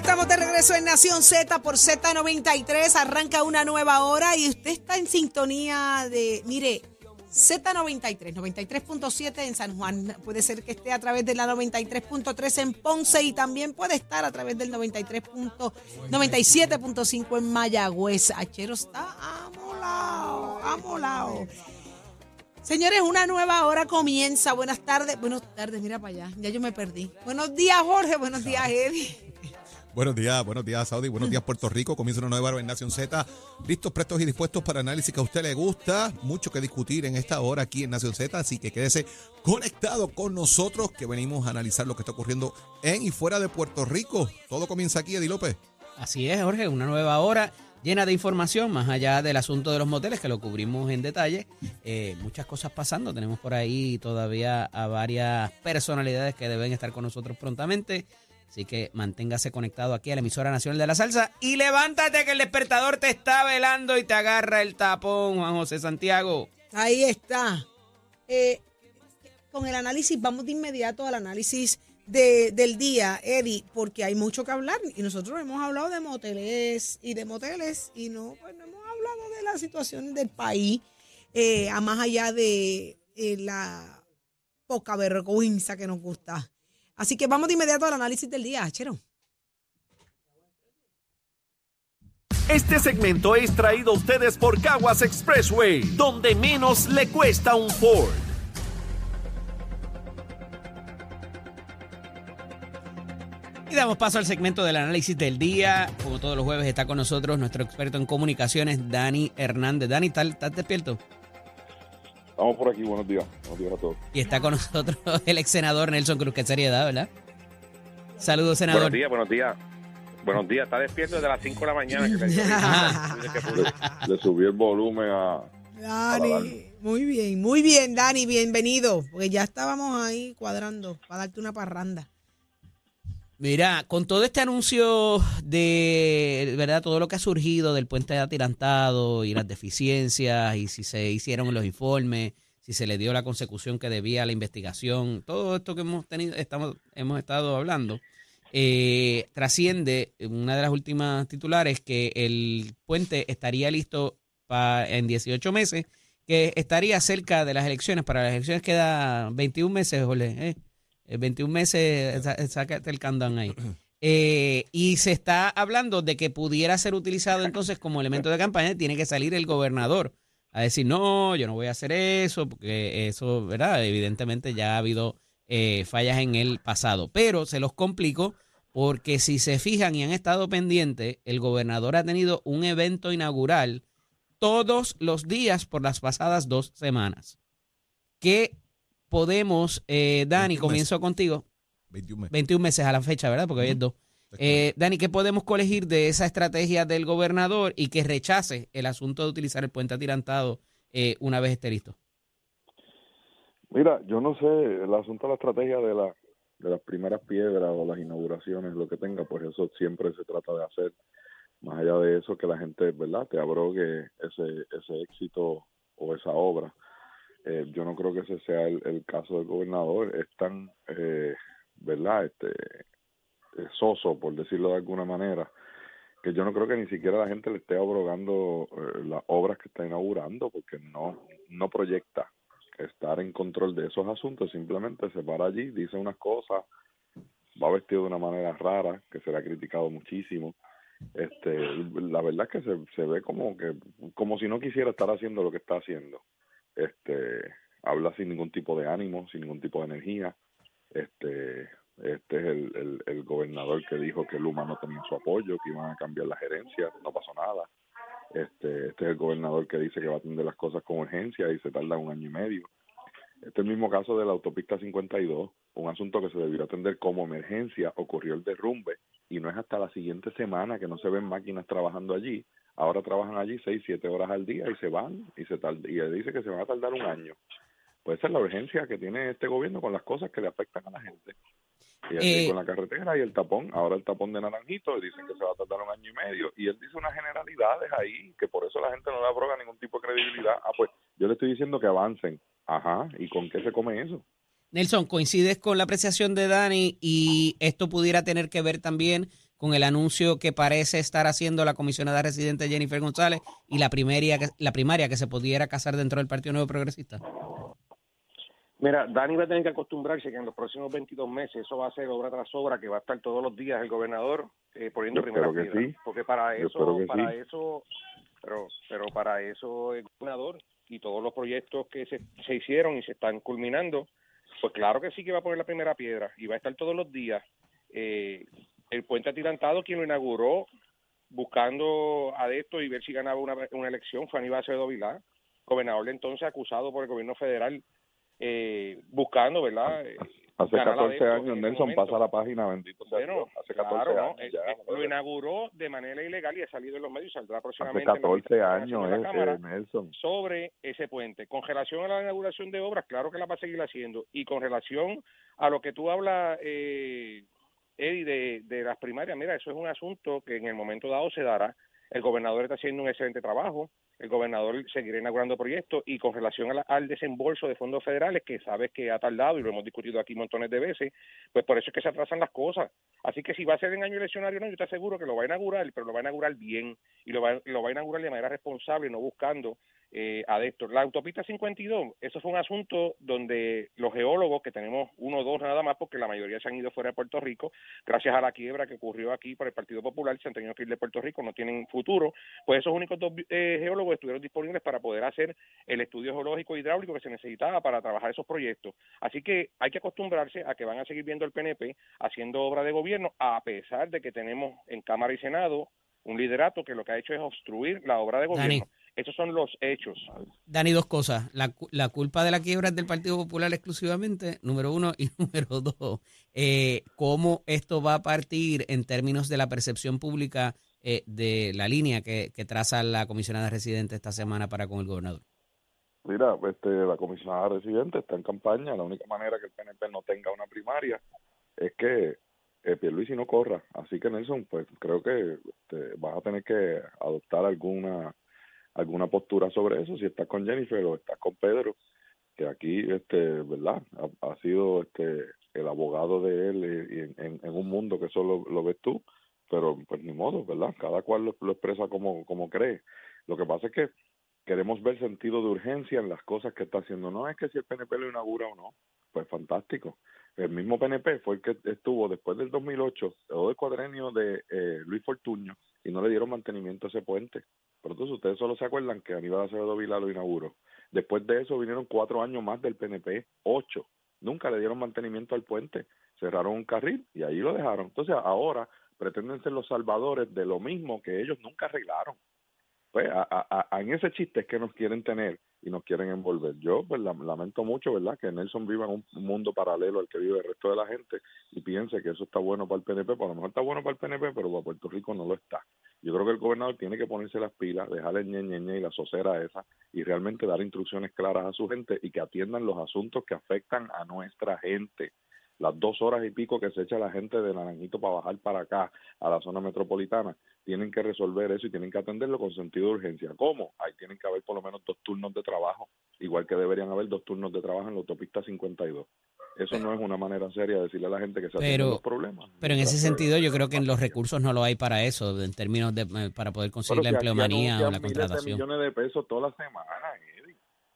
estamos de regreso en Nación Z por Z93. Arranca una nueva hora y usted está en sintonía de, mire, Z93, 93.7 en San Juan. Puede ser que esté a través de la 93.3 en Ponce y también puede estar a través del 93.97.5 en Mayagüez. Achero está amolado, amolado. Señores, una nueva hora comienza. Buenas tardes. Buenas tardes, mira para allá. Ya yo me perdí. Buenos días, Jorge. Buenos días, Eddie. Buenos días, buenos días Saudi, buenos días Puerto Rico. Comienza una nueva hora en Nación Z. Listos, prestos y dispuestos para análisis que a usted le gusta. Mucho que discutir en esta hora aquí en Nación Z, así que quédese conectado con nosotros que venimos a analizar lo que está ocurriendo en y fuera de Puerto Rico. Todo comienza aquí, Eddie López. Así es, Jorge, una nueva hora llena de información, más allá del asunto de los moteles, que lo cubrimos en detalle. Eh, muchas cosas pasando. Tenemos por ahí todavía a varias personalidades que deben estar con nosotros prontamente. Así que manténgase conectado aquí a la emisora nacional de la salsa y levántate que el despertador te está velando y te agarra el tapón, Juan José Santiago. Ahí está. Eh, con el análisis, vamos de inmediato al análisis de, del día, Eddie, porque hay mucho que hablar y nosotros hemos hablado de moteles y de moteles y no, pues no hemos hablado de la situación del país, eh, a más allá de eh, la poca vergüenza que nos gusta Así que vamos de inmediato al análisis del día, Chero. Este segmento es traído a ustedes por Caguas Expressway, donde menos le cuesta un Ford. Y damos paso al segmento del análisis del día. Como todos los jueves está con nosotros nuestro experto en comunicaciones, Dani Hernández. Dani, ¿estás despierto? Estamos por aquí, buenos días. Buenos días a todos. Y está con nosotros el ex senador Nelson Cruz, que seriedad, ¿verdad? Saludos, senador. Buenos días, buenos días. Buenos días, está despierto desde las 5 de la mañana. le, subí el volumen a... Dani, muy bien, muy bien, Dani, bienvenido. Porque ya estábamos ahí cuadrando para darte una parranda. Mira, con todo este anuncio de, ¿verdad? Todo lo que ha surgido del puente atirantado y las deficiencias y si se hicieron los informes, si se le dio la consecución que debía a la investigación, todo esto que hemos tenido, estamos, hemos estado hablando, eh, trasciende una de las últimas titulares que el puente estaría listo en 18 meses, que estaría cerca de las elecciones. Para las elecciones queda 21 meses, Jorge. ¿eh? 21 eh, meses, sácate el countdown ahí. Eh, y se está hablando de que pudiera ser utilizado entonces como elemento de campaña, tiene que salir el gobernador a decir, no, yo no voy a hacer eso, porque eso, ¿verdad? Evidentemente ya ha habido eh, fallas en el pasado, pero se los complico porque si se fijan y han estado pendientes, el gobernador ha tenido un evento inaugural todos los días por las pasadas dos semanas. ¿Qué podemos, eh, Dani, comienzo contigo. 21 meses. 21 meses a la fecha, ¿verdad? Porque hoy es dos. Eh, Dani, ¿qué podemos colegir de esa estrategia del gobernador y que rechace el asunto de utilizar el puente atirantado eh, una vez esté listo? Mira, yo no sé, el asunto de la estrategia de, la, de las primeras piedras o las inauguraciones, lo que tenga, pues eso siempre se trata de hacer. Más allá de eso, que la gente, ¿verdad?, te abrogue ese, ese éxito o esa obra. Eh, yo no creo que ese sea el, caso del gobernador. Es tan, eh, ¿verdad? Este, eh, soso, por decirlo de alguna manera, que yo no creo que ni siquiera la gente le esté abrogando las obras que está inaugurando, porque no, no proyecta estar en control de esos asuntos, simplemente se para allí, dice unas cosas, va vestido de una manera rara, que se le ha criticado muchísimo. Este, la verdad es que se, se ve como que, como si no quisiera estar haciendo lo que está haciendo este habla sin ningún tipo de ánimo, sin ningún tipo de energía. Este, este es el, el, gobernador que dijo que Luma no tenía su apoyo, que iban a cambiar la gerencia, no pasó nada. Este, este es el gobernador que dice que va a atender las cosas con urgencia y se tarda un año y medio. Este es el mismo caso de la autopista 52, un asunto que se debió atender como emergencia, ocurrió el derrumbe y no es hasta la siguiente semana que no se ven máquinas trabajando allí ahora trabajan allí seis, siete horas al día y se van y se y dice que se van a tardar un año. Pues esa es la urgencia que tiene este gobierno con las cosas que le afectan a la gente. Y así eh, con la carretera y el tapón, ahora el tapón de Naranjito, dicen que se va a tardar un año y medio. Y él dice unas generalidades ahí, que por eso la gente no le abroga ningún tipo de credibilidad. Ah, pues yo le estoy diciendo que avancen. Ajá, ¿y con qué se come eso? Nelson, ¿coincides con la apreciación de Dani y esto pudiera tener que ver también con el anuncio que parece estar haciendo la comisionada residente Jennifer González y la primaria, que- la primaria que se pudiera casar dentro del Partido Nuevo Progresista? Mira, Dani va a tener que acostumbrarse que en los próximos 22 meses eso va a ser obra tras obra, que va a estar todos los días el gobernador eh, poniendo Yo primera piedra. sí. Porque para Yo eso, para sí. eso, pero, pero para eso el gobernador y todos los proyectos que se, se hicieron y se están culminando, pues claro que sí que va a poner la primera piedra y va a estar todos los días. Eh, el puente atirantado, quien lo inauguró buscando adeptos y ver si ganaba una, una elección, fue Aníbal Acevedo Vilá, gobernador de entonces acusado por el gobierno federal eh, buscando, ¿verdad? Eh, Hace ganar 14 adeptos en años, Nelson, pasa la página, bendito sea Bueno. Hace 14 claro, ¿no? años Eh, ya. eh, lo inauguró de manera ilegal y ha salido en los medios y saldrá Hace próximamente. en la 14 invitación años, eh, Cámara eh, Nelson. sobre ese puente. Con relación a la inauguración de obras, claro que la va a seguir haciendo. Y con relación a lo que tú hablas, eh, Eddie, de, de las primarias, mira, eso es un asunto que en el momento dado se dará. El gobernador está haciendo un excelente trabajo. El gobernador seguirá inaugurando proyectos y con relación la- al desembolso de fondos federales, que sabes que ha tardado y lo hemos discutido aquí montones de veces, pues por eso es que se atrasan las cosas. Así que si va a ser en año eleccionario, no, yo te aseguro que lo va a inaugurar, pero lo va a inaugurar bien y lo va, lo va a inaugurar de manera responsable, no buscando eh, adeptos. La autopista 52, eso fue un asunto donde los geólogos, que tenemos uno o dos nada más, porque la mayoría se han ido fuera de Puerto Rico, gracias a la quiebra que ocurrió aquí por el Partido Popular, se han tenido que ir de Puerto Rico, no tienen futuro, pues esos únicos dos eh, geólogos estuvieron disponibles para poder hacer el estudio geológico hidráulico que se necesitaba para trabajar esos proyectos. Así que hay que acostumbrarse a que van a seguir viendo el PNP haciendo obra de gobierno, a pesar de que tenemos en Cámara y Senado un liderato que lo que ha hecho es obstruir la obra de Dani. Esos son los hechos. Dani, dos cosas. La, cu- la culpa de la quiebra es del Partido Popular exclusivamente, número uno, y número dos, eh, cómo esto va a partir en términos de la percepción pública eh, de la línea que, que traza la comisionada residente esta semana para con el gobernador. Mira, este, la comisionada residente está en campaña. La única manera que el PNP no tenga una primaria es que eh, Pierluisi no corra. Así que, Nelson, pues creo que este, vas a tener que adoptar alguna alguna postura sobre eso. Si estás con Jennifer o estás con Pedro, que aquí, este, ¿verdad? Ha, sido este el abogado de él y en, en- un mundo que solo lo ves tú. Pero, pues ni modo, ¿verdad? Cada cual lo, lo expresa como, como cree. Lo que pasa es que queremos ver sentido de urgencia en las cosas que está haciendo. No es que si el PNP lo inaugura o no, pues fantástico. El mismo PNP fue el que estuvo después del 2008, todo el cuadrenio de eh, Luis Fortuño, y no le dieron mantenimiento a ese puente. Pero entonces ustedes solo se acuerdan que Aníbal Acevedo Vila lo inauguró. Después de eso vinieron cuatro años más del PNP, ocho. Nunca le dieron mantenimiento al puente. Cerraron un carril y ahí lo dejaron. Entonces ahora pretenden ser los salvadores de lo mismo que ellos nunca arreglaron pues a, a- a- en ese chiste es que nos quieren tener y nos quieren envolver. Yo pues lam- lamento mucho, ¿verdad? Que Nelson viva en un mundo paralelo al que vive el resto de la gente y piense que eso está bueno para el PNP, pues a lo mejor está bueno para el PNP, pero para Puerto Rico no lo está. Yo creo que el gobernador tiene que ponerse las pilas, dejarle ñe, ñe, ñe y la socera esa y realmente dar instrucciones claras a su gente y que atiendan los asuntos que afectan a nuestra gente. Las dos horas y pico que se echa la gente de Naranjito para bajar para acá, a la zona metropolitana, tienen que resolver eso y tienen que atenderlo con sentido de urgencia. ¿Cómo? Ahí tienen que haber por lo menos dos turnos de trabajo, igual que deberían haber dos turnos de trabajo en la autopista 52. Eso no es una manera seria de decirle a la gente que se Pero- los problemas. Pero en ese sentido yo creo que en los recursos no lo hay para eso, en términos de eh, para poder conseguir la Pero empleomanía o la contratación. de millones de pesos toda la semana, Eddie.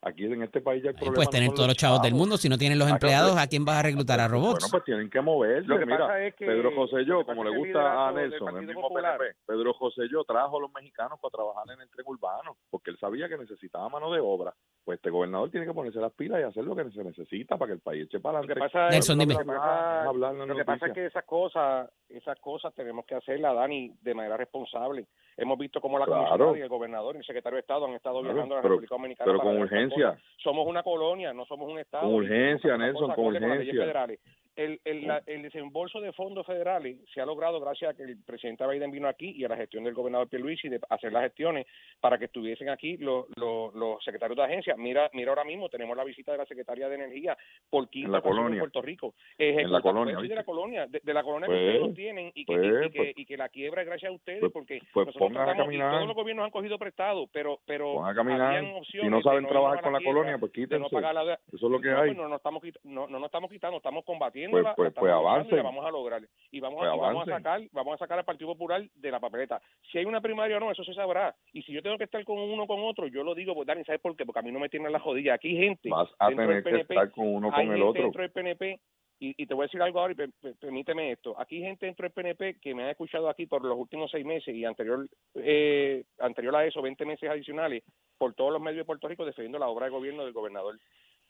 Aquí en este país ya el problema puedes no tener son todos los chavos del chavos. mundo, si no tienen los empleados, claro. ¿a quién vas a reclutar? ¿A Bueno, robots? pues tienen que moverse. Lo que Mira, pasa es que- Pedro José yo, como le gusta a del Nelson, el mismo Popular- PNP, Pedro José yo trajo a los mexicanos para trabajar en el tren urbano, porque él sabía que necesitaba mano de obra. Pues este gobernador tiene que ponerse las pilas y hacer lo que se necesita para que el país eche para Lo que adelante. pasa es- Nelson, lo que dime. pasa- Lo que pasa es que esas cosas, esas cosas tenemos que hacerlas, Dani, de manera responsable. Hemos visto cómo la Claro. y el gobernador y el secretario de Estado han estado Claro, viajando a la pero- República Dominicana. pero para con urgencia. Somos una colonia, no somos un Estado. Con urgencia, Nelson, con acorde las leyes urgencia. federales. El, el, la- el desembolso de fondos federales se ha logrado gracias a que el presidente Biden vino aquí y a la gestión del gobernador Pierluisi de hacer las gestiones para que estuviesen aquí los, los, los secretarios de agencia. Mira, mira ahora mismo tenemos la visita de la secretaria de Energía por quinta colonia. en Puerto Rico. En la colonia, de la colonia, de, de la colonia Pues, que ustedes lo tienen y que, y- pues, y, que, pues, y que la quiebra es gracias a ustedes pues, porque pues nosotros tratamos, y todos los gobiernos han cogido prestado, pero pero a caminar. Si no saben trabajar con la quiebra, colonia, pues no quítense. pagar la. Eso es lo que No, hay. pues no, estamos no, no nos estamos quitando, estamos combatiendo. Pues, pues y avancen. la vamos a lograr y vamos Pues a, y vamos a avancen. sacar vamos a sacar al Partido Popular de la papeleta. Si hay una primaria o no, eso se sabrá. Y si yo tengo que estar con uno o con otro, yo lo digo, pues Dani, ¿sabes por qué? Porque a mí no me tienen la jodilla. Aquí hay gente Vas a dentro del tener que PNP, estar con uno con el otro. dentro del PNP y, y te voy a decir algo ahora y per- per- permíteme esto. Aquí hay gente dentro del PNP que me ha escuchado aquí por los últimos seis meses y anterior eh, anterior a eso, 20 meses adicionales, por todos los medios de Puerto Rico defendiendo la obra de gobierno del gobernador.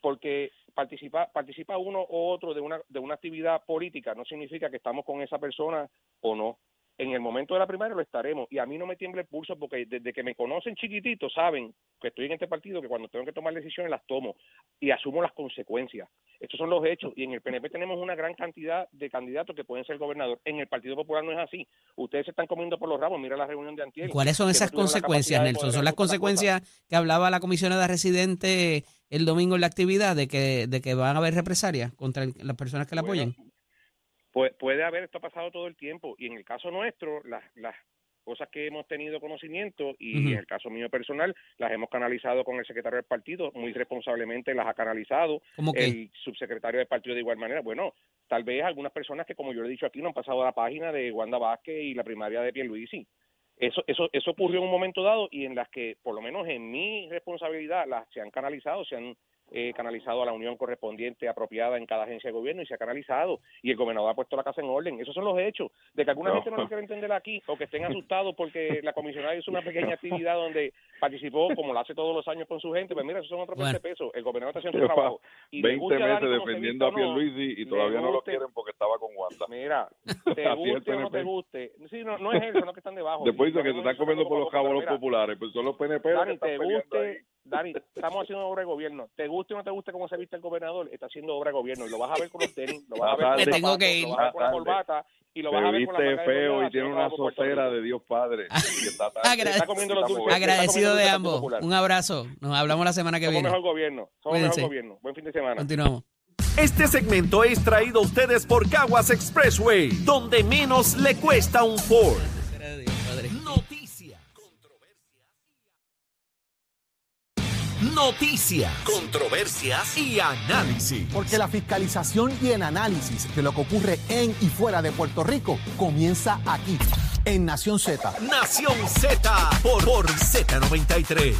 Porque participa, participa uno o otro de una, de una actividad política no significa que estamos con esa persona o no. En el momento de la primaria lo estaremos y a mí no me tiembla el pulso porque desde que me conocen chiquitito saben que estoy en este partido que cuando tengo que tomar decisiones las tomo y asumo las consecuencias. Estos son los hechos y en el PNP tenemos una gran cantidad de candidatos que pueden ser gobernador. En el Partido Popular no es así. Ustedes se están comiendo por los rabos. Mira la reunión de Antier. ¿Cuáles son no esas consecuencias, Nelson? ¿Son las consecuencias que hablaba la comisionada residente el domingo en la actividad de que, de que van a haber represalias contra las personas que la Bueno, apoyen? Puede haber, esto ha pasado todo el tiempo. Y en el caso nuestro, las, las cosas que hemos tenido conocimiento, y en el caso mío personal, las hemos canalizado con el secretario del partido, muy responsablemente las ha canalizado. El subsecretario del partido de igual manera. Bueno, tal vez algunas personas que, como yo le he dicho aquí, no han pasado a la página de Wanda Vázquez y la primaria de Pierluisi. Eso, eso, eso ocurrió en un momento dado y en las que, por lo menos en mi responsabilidad, las se han canalizado, se han eh, canalizado a la unión correspondiente apropiada en cada agencia de gobierno y se ha canalizado y el gobernador ha puesto la casa en orden. Esos son los hechos. De que alguna No. gente no lo quiere entender aquí o que estén asustados porque la comisionada hizo una pequeña actividad donde participó, como lo hace todos los años con su gente, pues mira, esos son otros Bueno. 20 pesos. El gobernador está haciendo su trabajo. Y le 20 guste a Dani meses defendiendo a Pierluisi y le todavía no lo guste- quieren porque estaba con Wanda. Mira, te guste o no te guste. Sí, no, no es eso, no que están debajo. Después dice Y que se están comiendo por los cabos los populares, pues son los PNP los que Dani, están te peleando ahí. guste, Dani, estamos haciendo obra de gobierno. Te guste o no te guste cómo se viste el gobernador, está haciendo obra de gobierno. Y lo vas a ver con los tenis, lo vas a ver con Me los tengo zapatos, que ir. lo vas a ver con la corbata y lo Te vas a ver con la viste manga de feo y tiene una socera de Dios Padre. Y está Está comiendo los dulces. Agradecido está de ambos. Un abrazo. Nos hablamos la semana que Somos viene. mejor gobierno. Somos Cuídense. mejor gobierno. Buen fin de semana. Continuamos. Este segmento es traído a ustedes por Caguas Expressway, donde menos le cuesta un Ford. Noticias, controversias y análisis. Porque la fiscalización y el análisis de lo que ocurre en y fuera de Puerto Rico comienza aquí, en Nación Z. Nación Z por, por Z93.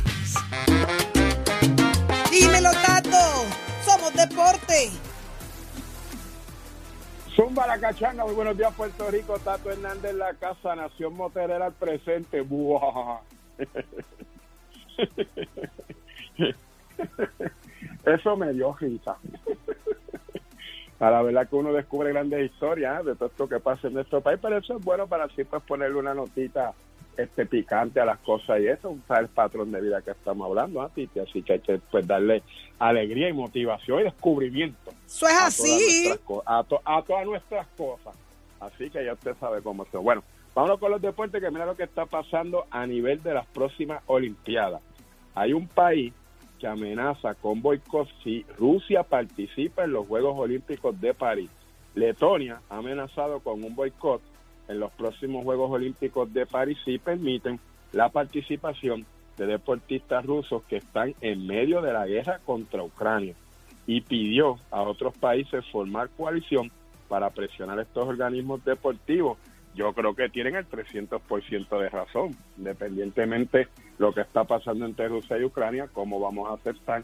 Dímelo, Tato. Somos deporte. Zumba la cachanga, muy buenos días Puerto Rico, Tato Hernández en la casa, Nación Moterera al presente. Buah. Eso me dio risa. A la verdad que uno descubre grandes historias ¿eh? de todo esto que pasa en nuestro país, pero eso es bueno para así pues ponerle una notita este picante a las cosas y eso, usar el patrón de vida que estamos hablando, ¿ah, Titi? Así que hay que pues darle alegría y motivación y descubrimiento Eso es a así. a, to- a todas nuestras cosas. Así que ya usted sabe cómo es. Bueno, vámonos con los deportes, que mira lo que está pasando a nivel de las próximas Olimpiadas. Hay un país amenaza con boicot si Rusia participa en los Juegos Olímpicos de París. Letonia ha amenazado con un boicot en los próximos Juegos Olímpicos de París si permiten la participación de deportistas rusos que están en medio de la guerra contra Ucrania y pidió a otros países formar coalición para presionar estos organismos deportivos. Yo creo que tienen el 300% de razón, independientemente lo que está pasando entre Rusia y Ucrania, cómo vamos a aceptar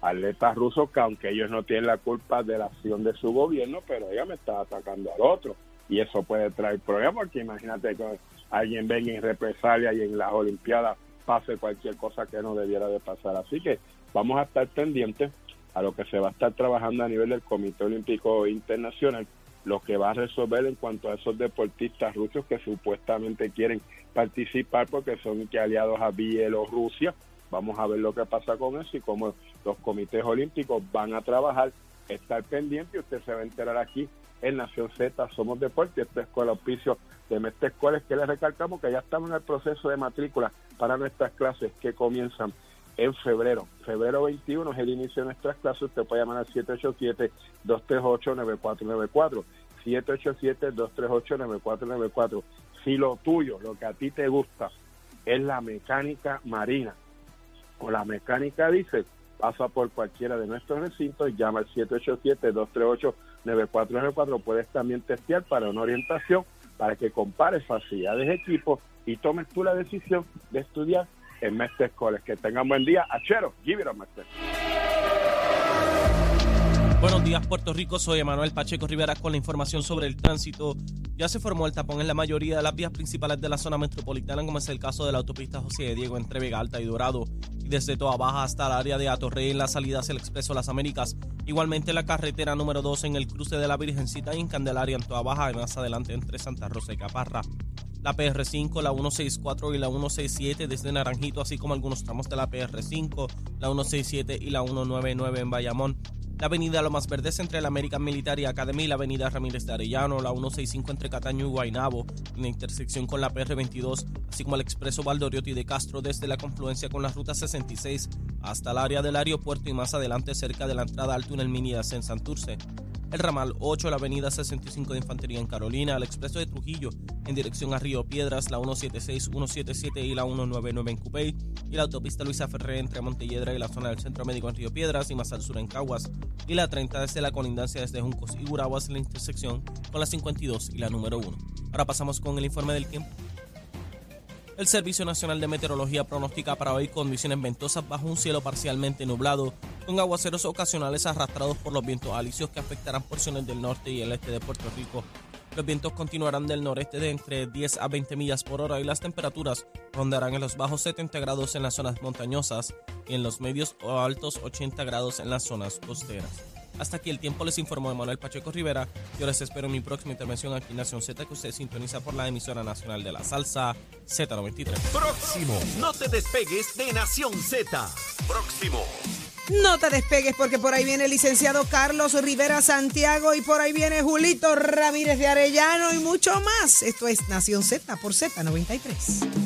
atletas rusos que aunque ellos no tienen la culpa de la acción de su gobierno, pero ella me está atacando al otro y eso puede traer problemas porque imagínate que alguien venga en represalia y en las Olimpiadas pase cualquier cosa que no debiera de pasar. Así que vamos a estar pendientes a lo que se va a estar trabajando a nivel del Comité Olímpico Internacional, lo que va a resolver en cuanto a esos deportistas rusos que supuestamente quieren participar porque son aliados a Bielorrusia. Vamos a ver lo que pasa con eso y cómo los comités olímpicos van a trabajar, estar pendiente usted se va a enterar aquí en Nación Z, Somos Deporte, esta escuela auspicio de Mestre Escuelas, que les recalcamos que ya estamos en el proceso de matrícula para nuestras clases que comienzan en febrero. Febrero 21 es el inicio de nuestras clases. Usted puede llamar al 787-238-9494. 787-238-9494. Si lo tuyo, lo que a ti te gusta, es la mecánica marina o la mecánica diésel, pasa por cualquiera de nuestros recintos, llama al 787-238-9494. Puedes también testear para una orientación para que compares facilidades de equipo y tomes tú la decisión de estudiar en College. Que tengan buen día. Achero, give it a Mestre. Buenos días, Puerto Rico. Soy Emanuel Pacheco Rivera con la información sobre el tránsito. Ya se formó el tapón en la mayoría de las vías principales de la zona metropolitana, como es el caso de la autopista José de Diego entre Vega Alta y Dorado, y desde Toa Baja hasta el área de Atorrey en la salida hacia el Expreso Las Américas. Igualmente la carretera número 2 en el cruce de la Virgencita y en Candelaria en Toa Baja y más adelante entre Santa Rosa y Caparra. La PR5, la 164 y la 167 desde Naranjito, así como algunos tramos de la PR5, la 167 y la 199 en Bayamón. La avenida Lomas Verdes entre la American Military Academy y la avenida Ramírez de Arellano, la 165 entre Cataño y Guaynabo, en la intersección con la PR22, así como el expreso Valdoriotti de Castro desde la confluencia con la ruta 66 hasta el área del aeropuerto y más adelante cerca de la entrada al túnel Minidas en Santurce el ramal 8, la avenida 65 de Infantería en Carolina, el expreso de Trujillo en dirección a Río Piedras, la 176, 177 y la 199 en Cupey, y la autopista Luisa Ferré entre Montelledra y la zona del Centro Médico en Río Piedras y más al sur en Caguas, y la 30 desde la colindancia desde Juncos y Guraguas en la intersección con la 52 y la número 1. Ahora pasamos con el informe del tiempo. El Servicio Nacional de Meteorología pronostica para hoy condiciones ventosas bajo un cielo parcialmente nublado, con aguaceros ocasionales arrastrados por los vientos alisios que afectarán porciones del norte y el este de Puerto Rico. Los vientos continuarán del noreste de entre 10 a 20 millas por hora y las temperaturas rondarán en los bajos 70 grados en las zonas montañosas y en los medios o altos 80 grados en las zonas costeras. Hasta aquí el tiempo les informó Manuel Pacheco Rivera. Yo les espero en mi próxima intervención aquí en Nación Z que usted sintoniza por la emisora nacional de la salsa Z93. Próximo. No te despegues de Nación Z. Próximo. No te despegues porque por ahí viene el licenciado Carlos Rivera Santiago y por ahí viene Julito Ramírez de Arellano y mucho más. Esto es Nación Z por Z93.